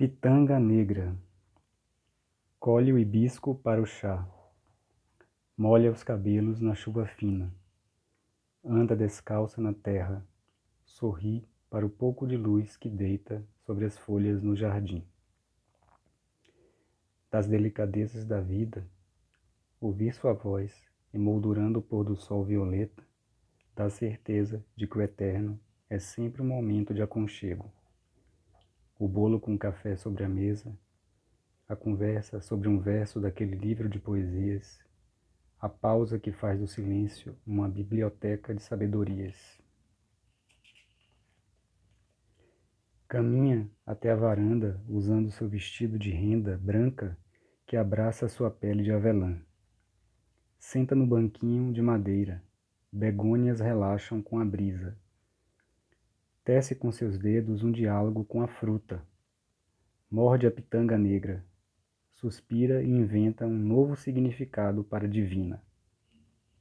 Pitanga negra. Colhe o hibisco para o chá. Molha os cabelos na chuva fina. Anda descalça na terra. Sorri para o pouco de luz que deita sobre as folhas no jardim. Das delicadezas da vida, ouvir sua voz emoldurando o pôr do sol violeta, dá certeza de que o eterno é sempre um momento de aconchego o bolo com café sobre a mesa, a conversa sobre um verso daquele livro de poesias, a pausa que faz do silêncio uma biblioteca de sabedorias. Caminha até a varanda usando seu vestido de renda branca que abraça sua pele de avelã. Senta no banquinho de madeira, begônias relaxam com a brisa. Tece com seus dedos um diálogo com a fruta. Morde a pitanga negra. Suspira e inventa um novo significado para divina.